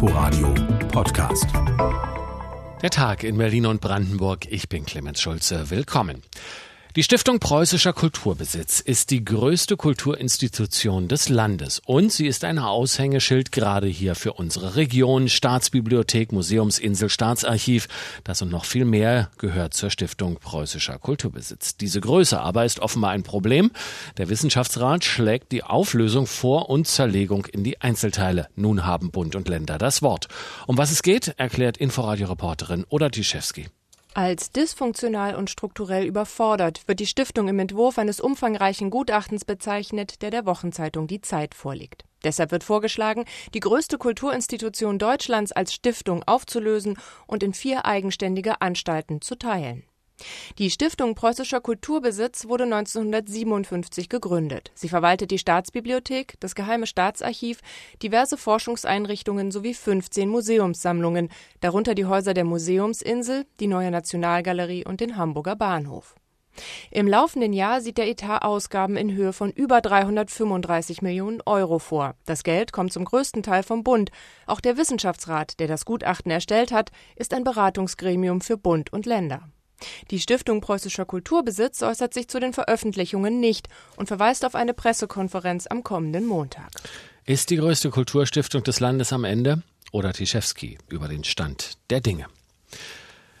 Inforadio Podcast. Der Tag in Berlin und Brandenburg. Ich bin Clemens Schulze. Willkommen. Die Stiftung Preußischer Kulturbesitz ist die größte Kulturinstitution des Landes und sie ist ein Aushängeschild gerade hier für unsere Region. Staatsbibliothek, Museumsinsel, Staatsarchiv, das und noch viel mehr gehört zur Stiftung Preußischer Kulturbesitz. Diese Größe aber ist offenbar ein Problem. Der Wissenschaftsrat schlägt die Auflösung vor und Zerlegung in die Einzelteile. Nun haben Bund und Länder das Wort. Um was es geht, erklärt Inforadio-Reporterin Oda Tiszewski. Als dysfunktional und strukturell überfordert wird die Stiftung im Entwurf eines umfangreichen Gutachtens bezeichnet, der der Wochenzeitung Die Zeit vorliegt. Deshalb wird vorgeschlagen, die größte Kulturinstitution Deutschlands als Stiftung aufzulösen und in vier eigenständige Anstalten zu teilen. Die Stiftung Preußischer Kulturbesitz wurde 1957 gegründet. Sie verwaltet die Staatsbibliothek, das Geheime Staatsarchiv, diverse Forschungseinrichtungen sowie 15 Museumssammlungen, darunter die Häuser der Museumsinsel, die Neue Nationalgalerie und den Hamburger Bahnhof. Im laufenden Jahr sieht der Etat Ausgaben in Höhe von über 335 Millionen Euro vor. Das Geld kommt zum größten Teil vom Bund. Auch der Wissenschaftsrat, der das Gutachten erstellt hat, ist ein Beratungsgremium für Bund und Länder. Die Stiftung Preußischer Kulturbesitz äußert sich zu den Veröffentlichungen nicht und verweist auf eine Pressekonferenz am kommenden Montag. Ist die größte Kulturstiftung des Landes am Ende? Oder Tischewski über den Stand der Dinge.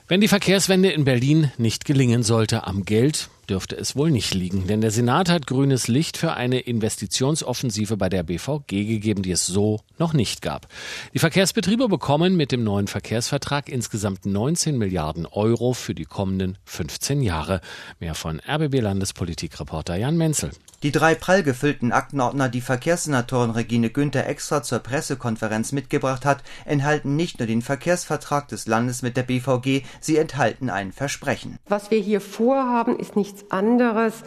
Wenn die Verkehrswende in Berlin nicht gelingen sollte, am Geld dürfte es wohl nicht liegen, denn der Senat hat grünes Licht für eine Investitionsoffensive bei der BVG gegeben, die es so noch nicht gab. Die Verkehrsbetriebe bekommen mit dem neuen Verkehrsvertrag insgesamt 19 Milliarden Euro für die kommenden 15 Jahre. Mehr von RBB Landespolitikreporter Jan Menzel. Die drei prall gefüllten Aktenordner, die Verkehrssenatorin Regine Günther extra zur Pressekonferenz mitgebracht hat, enthalten nicht nur den Verkehrsvertrag des Landes mit der BVG, sie enthalten ein Versprechen. Was wir hier vorhaben, ist nichts anderes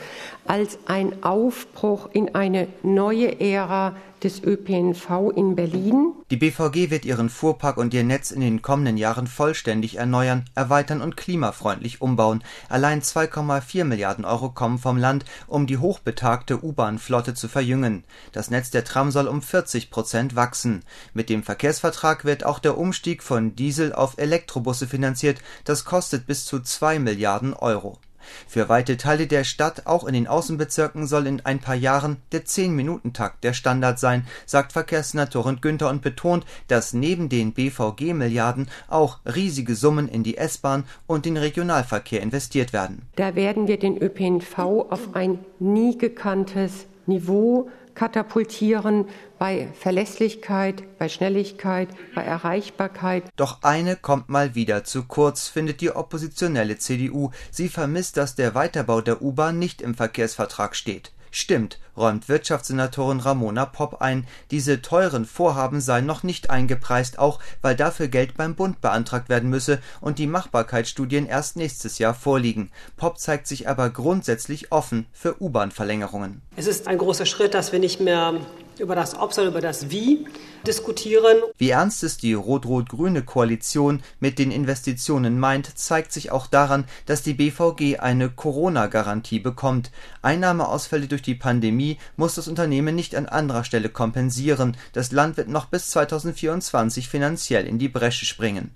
als ein Aufbruch in eine neue Ära des ÖPNV in Berlin. Die BVG wird ihren Fuhrpark und ihr Netz in den kommenden Jahren vollständig erneuern, erweitern und klimafreundlich umbauen. Allein 2,4 Milliarden Euro kommen vom Land, um die hochbetagte U-Bahn-Flotte zu verjüngen. Das Netz der Tram soll um 40 Prozent wachsen. Mit dem Verkehrsvertrag wird auch der Umstieg von Diesel auf Elektrobusse finanziert. Das kostet bis zu 2 Milliarden Euro. Für weite Teile der Stadt, auch in den Außenbezirken, soll in ein paar Jahren der 10-Minuten-Takt der Standard sein, sagt Verkehrssenatorin Günther und betont, dass neben den BVG-Milliarden auch riesige Summen in die S-Bahn und den Regionalverkehr investiert werden. Da werden wir den ÖPNV auf ein nie gekanntes Niveau katapultieren bei Verlässlichkeit, bei Schnelligkeit, bei Erreichbarkeit. Doch eine kommt mal wieder zu kurz, findet die oppositionelle CDU. Sie vermisst, dass der Weiterbau der U-Bahn nicht im Verkehrsvertrag steht. Stimmt, räumt Wirtschaftssenatorin Ramona Popp ein, diese teuren Vorhaben seien noch nicht eingepreist, auch weil dafür Geld beim Bund beantragt werden müsse und die Machbarkeitsstudien erst nächstes Jahr vorliegen. Popp zeigt sich aber grundsätzlich offen für U-Bahn-Verlängerungen. Es ist ein großer Schritt, dass wir nicht mehr über das Ob, sondern über das Wie diskutieren. Wie ernst es die rot-rot-grüne Koalition mit den Investitionen meint, zeigt sich auch daran, dass die BVG eine Corona-Garantie bekommt. Einnahmeausfälle durch die Pandemie muss das Unternehmen nicht an anderer Stelle kompensieren. Das Land wird noch bis 2024 finanziell in die Bresche springen.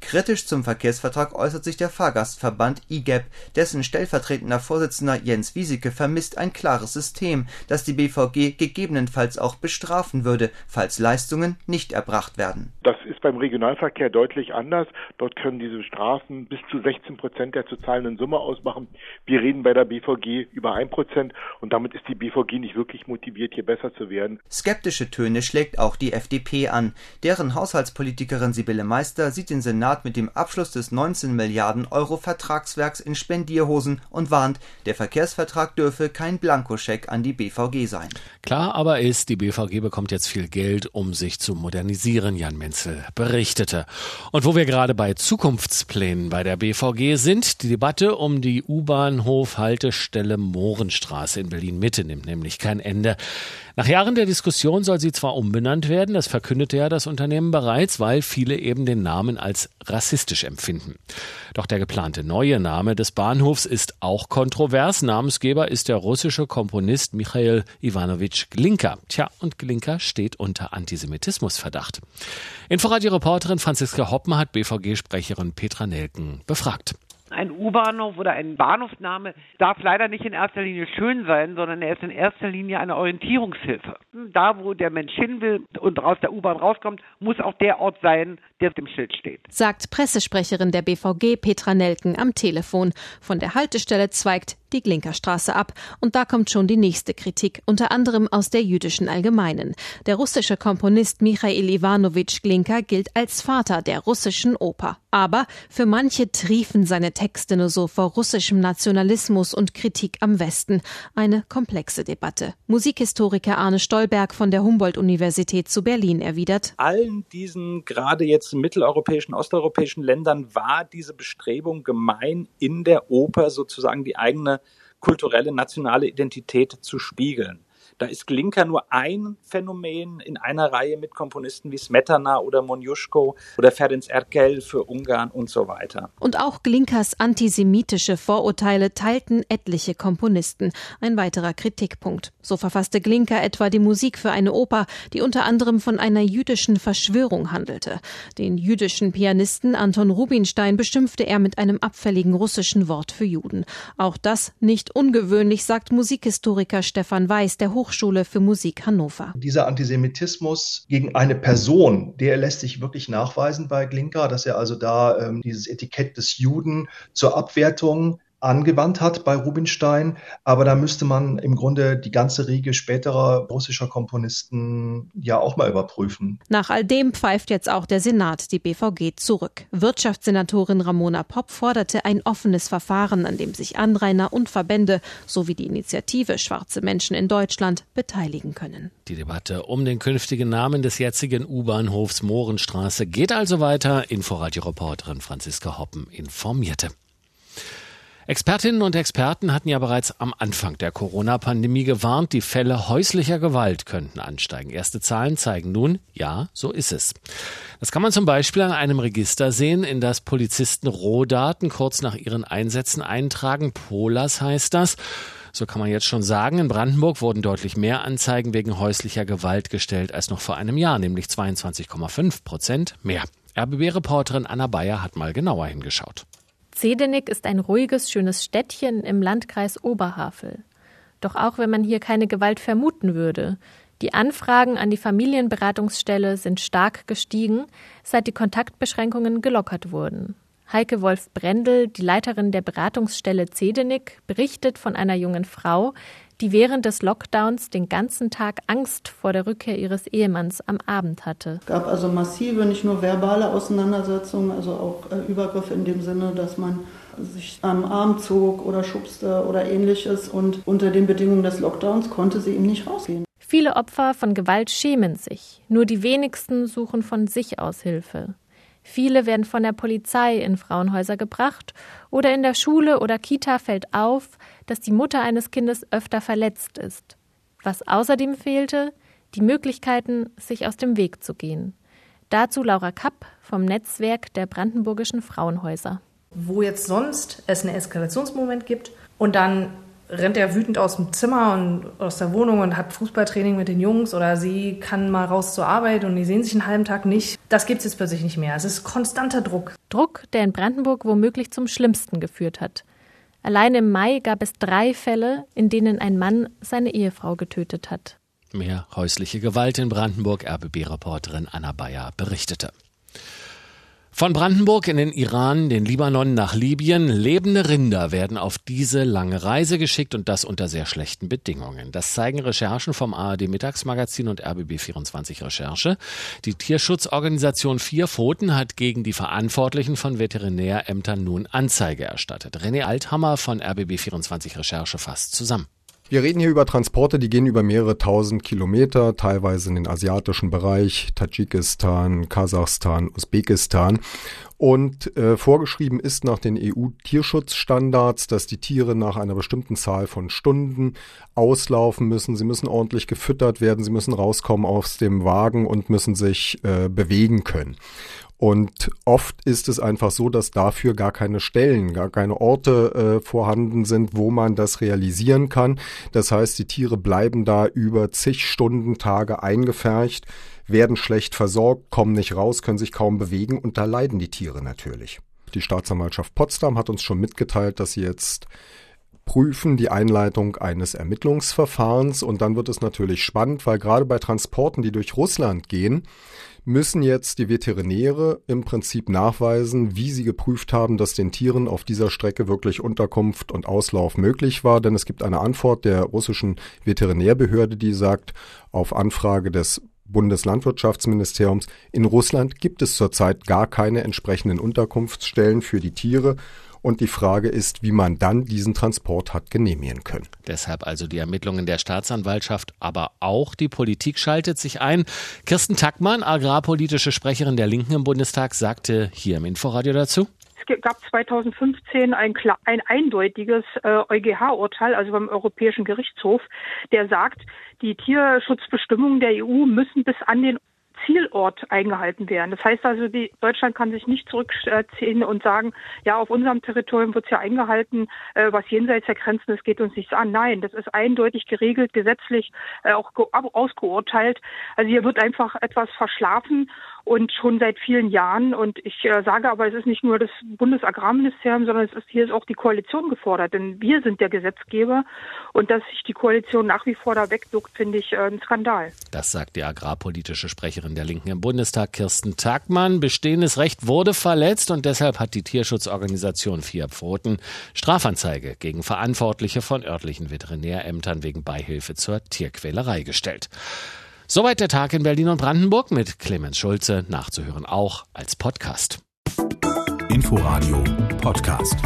Kritisch zum Verkehrsvertrag äußert sich der Fahrgastverband IGEP, dessen stellvertretender Vorsitzender Jens Wieseke vermisst ein klares System, das die BVG gegebenenfalls auch bestrafen würde, falls Leistungen nicht erbracht werden. Das ist beim Regionalverkehr deutlich anders. Dort können diese Strafen bis zu 16 Prozent der zu zahlenden Summe ausmachen. Wir reden bei der BVG über ein Prozent und damit ist die BVG nicht wirklich motiviert, hier besser zu werden. Skeptische Töne schlägt auch die FDP an. Deren Haushaltspolitikerin Sibylle Meister sieht den Senat mit dem Abschluss des 19 Milliarden Euro Vertragswerks in Spendierhosen und warnt, der Verkehrsvertrag dürfe kein Blankoscheck an die BVG sein. Klar aber ist, die BVG bekommt jetzt viel Geld, um sich zu modernisieren, Jan Menzel berichtete. Und wo wir gerade bei Zukunftsplänen bei der BVG sind, die Debatte um die U-Bahnhof-Haltestelle Mohrenstraße in Berlin-Mitte nimmt nämlich kein Ende. Nach Jahren der Diskussion soll sie zwar umbenannt werden, das verkündete ja das Unternehmen bereits, weil viele eben den Namen als rassistisch empfinden. Doch der geplante neue Name des Bahnhofs ist auch kontrovers. Namensgeber ist der russische Komponist Michail Ivanovich Glinka. Tja, und Glinka steht unter Antisemitismusverdacht. Inforadio-Reporterin Franziska Hoppen hat BVG-Sprecherin Petra Nelken befragt. Ein U-Bahnhof oder ein Bahnhofsname darf leider nicht in erster Linie schön sein, sondern er ist in erster Linie eine Orientierungshilfe. Da, wo der Mensch hin will und aus der U-Bahn rauskommt, muss auch der Ort sein, der auf dem Schild steht. Sagt Pressesprecherin der BVG Petra Nelken am Telefon. Von der Haltestelle zweigt die Glinkerstraße ab. Und da kommt schon die nächste Kritik, unter anderem aus der jüdischen Allgemeinen. Der russische Komponist Michail Ivanovich Glinka gilt als Vater der russischen Oper. Aber für manche triefen seine Texte nur so vor russischem Nationalismus und Kritik am Westen. Eine komplexe Debatte. Musikhistoriker Arne Stolberg von der Humboldt-Universität zu Berlin erwidert. Allen diesen gerade jetzt mitteleuropäischen, osteuropäischen Ländern war diese Bestrebung gemein, in der Oper sozusagen die eigene kulturelle nationale Identität zu spiegeln. Da ist Glinka nur ein Phänomen in einer Reihe mit Komponisten wie Smetana oder Monjuschko oder Ferenc Erkel für Ungarn und so weiter. Und auch Glinkas antisemitische Vorurteile teilten etliche Komponisten. Ein weiterer Kritikpunkt. So verfasste Glinka etwa die Musik für eine Oper, die unter anderem von einer jüdischen Verschwörung handelte. Den jüdischen Pianisten Anton Rubinstein beschimpfte er mit einem abfälligen russischen Wort für Juden. Auch das nicht ungewöhnlich, sagt Musikhistoriker Stefan Weiß, der Hoch Hochschule für Musik Hannover. Dieser Antisemitismus gegen eine Person, der lässt sich wirklich nachweisen bei Glinka, dass er also da ähm, dieses Etikett des Juden zur Abwertung angewandt hat bei Rubinstein. Aber da müsste man im Grunde die ganze Riege späterer russischer Komponisten ja auch mal überprüfen. Nach all dem pfeift jetzt auch der Senat die BVG zurück. Wirtschaftssenatorin Ramona Popp forderte ein offenes Verfahren, an dem sich Anrainer und Verbände sowie die Initiative Schwarze Menschen in Deutschland beteiligen können. Die Debatte um den künftigen Namen des jetzigen U-Bahnhofs Mohrenstraße geht also weiter. Inforadio-Reporterin Franziska Hoppen informierte. Expertinnen und Experten hatten ja bereits am Anfang der Corona-Pandemie gewarnt, die Fälle häuslicher Gewalt könnten ansteigen. Erste Zahlen zeigen nun, ja, so ist es. Das kann man zum Beispiel an einem Register sehen, in das Polizisten Rohdaten kurz nach ihren Einsätzen eintragen. Polas heißt das. So kann man jetzt schon sagen, in Brandenburg wurden deutlich mehr Anzeigen wegen häuslicher Gewalt gestellt als noch vor einem Jahr, nämlich 22,5 Prozent mehr. RBB-Reporterin Anna Bayer hat mal genauer hingeschaut. Zedenik ist ein ruhiges, schönes Städtchen im Landkreis Oberhavel. Doch auch wenn man hier keine Gewalt vermuten würde, die Anfragen an die Familienberatungsstelle sind stark gestiegen, seit die Kontaktbeschränkungen gelockert wurden. Heike Wolf Brendel, die Leiterin der Beratungsstelle Zedenik, berichtet von einer jungen Frau, die während des Lockdowns den ganzen Tag Angst vor der Rückkehr ihres Ehemanns am Abend hatte. Es gab also massive, nicht nur verbale Auseinandersetzungen, also auch äh, Übergriffe in dem Sinne, dass man sich am Arm zog oder schubste oder ähnliches und unter den Bedingungen des Lockdowns konnte sie ihm nicht rausgehen. Viele Opfer von Gewalt schämen sich, nur die wenigsten suchen von sich aus Hilfe. Viele werden von der Polizei in Frauenhäuser gebracht oder in der Schule oder Kita fällt auf, dass die Mutter eines Kindes öfter verletzt ist. Was außerdem fehlte, die Möglichkeiten, sich aus dem Weg zu gehen. Dazu Laura Kapp vom Netzwerk der Brandenburgischen Frauenhäuser. Wo jetzt sonst es einen Eskalationsmoment gibt und dann rennt er wütend aus dem Zimmer und aus der Wohnung und hat Fußballtraining mit den Jungs oder sie kann mal raus zur Arbeit und die sehen sich einen halben Tag nicht. Das gibt es jetzt plötzlich nicht mehr. Es ist konstanter Druck. Druck, der in Brandenburg womöglich zum Schlimmsten geführt hat. Allein im Mai gab es drei Fälle, in denen ein Mann seine Ehefrau getötet hat. Mehr häusliche Gewalt in Brandenburg, RBB-Reporterin Anna Bayer berichtete. Von Brandenburg in den Iran, den Libanon nach Libyen. Lebende Rinder werden auf diese lange Reise geschickt und das unter sehr schlechten Bedingungen. Das zeigen Recherchen vom ARD Mittagsmagazin und RBB24 Recherche. Die Tierschutzorganisation Vier Pfoten hat gegen die Verantwortlichen von Veterinärämtern nun Anzeige erstattet. René Althammer von RBB24 Recherche fasst zusammen. Wir reden hier über Transporte, die gehen über mehrere tausend Kilometer, teilweise in den asiatischen Bereich, Tadschikistan, Kasachstan, Usbekistan. Und äh, vorgeschrieben ist nach den EU-Tierschutzstandards, dass die Tiere nach einer bestimmten Zahl von Stunden auslaufen müssen. Sie müssen ordentlich gefüttert werden, sie müssen rauskommen aus dem Wagen und müssen sich äh, bewegen können. Und oft ist es einfach so, dass dafür gar keine Stellen, gar keine Orte äh, vorhanden sind, wo man das realisieren kann. Das heißt, die Tiere bleiben da über zig Stunden, Tage eingefercht, werden schlecht versorgt, kommen nicht raus, können sich kaum bewegen und da leiden die Tiere natürlich. Die Staatsanwaltschaft Potsdam hat uns schon mitgeteilt, dass sie jetzt prüfen die Einleitung eines Ermittlungsverfahrens und dann wird es natürlich spannend, weil gerade bei Transporten, die durch Russland gehen, müssen jetzt die Veterinäre im Prinzip nachweisen, wie sie geprüft haben, dass den Tieren auf dieser Strecke wirklich Unterkunft und Auslauf möglich war. Denn es gibt eine Antwort der russischen Veterinärbehörde, die sagt, auf Anfrage des Bundeslandwirtschaftsministeriums, in Russland gibt es zurzeit gar keine entsprechenden Unterkunftsstellen für die Tiere und die Frage ist, wie man dann diesen Transport hat genehmigen können. Deshalb also die Ermittlungen der Staatsanwaltschaft, aber auch die Politik schaltet sich ein. Kirsten Tackmann, agrarpolitische Sprecherin der Linken im Bundestag, sagte hier im Inforadio dazu Es gab 2015 ein, ein eindeutiges äh, EuGH-Urteil, also beim Europäischen Gerichtshof, der sagt, die Tierschutzbestimmungen der EU müssen bis an den Zielort eingehalten werden. Das heißt also, die, Deutschland kann sich nicht zurückziehen und sagen, ja, auf unserem Territorium wird es ja eingehalten, äh, was jenseits der Grenzen ist, geht uns nichts an. Nein, das ist eindeutig geregelt, gesetzlich äh, auch ausgeurteilt. Also hier wird einfach etwas verschlafen und schon seit vielen Jahren. Und ich äh, sage aber, es ist nicht nur das Bundesagrarministerium, sondern es ist hier ist auch die Koalition gefordert, denn wir sind der Gesetzgeber und dass sich die Koalition nach wie vor da wegduckt, finde ich äh, ein Skandal. Das sagt die agrarpolitische Sprecherin der Linken im Bundestag, Kirsten Tagmann. Bestehendes Recht wurde verletzt und deshalb hat die Tierschutzorganisation Vier Pfoten Strafanzeige gegen Verantwortliche von örtlichen Veterinärämtern wegen Beihilfe zur Tierquälerei gestellt. Soweit der Tag in Berlin und Brandenburg mit Clemens Schulze, nachzuhören auch als Podcast. Inforadio Podcast.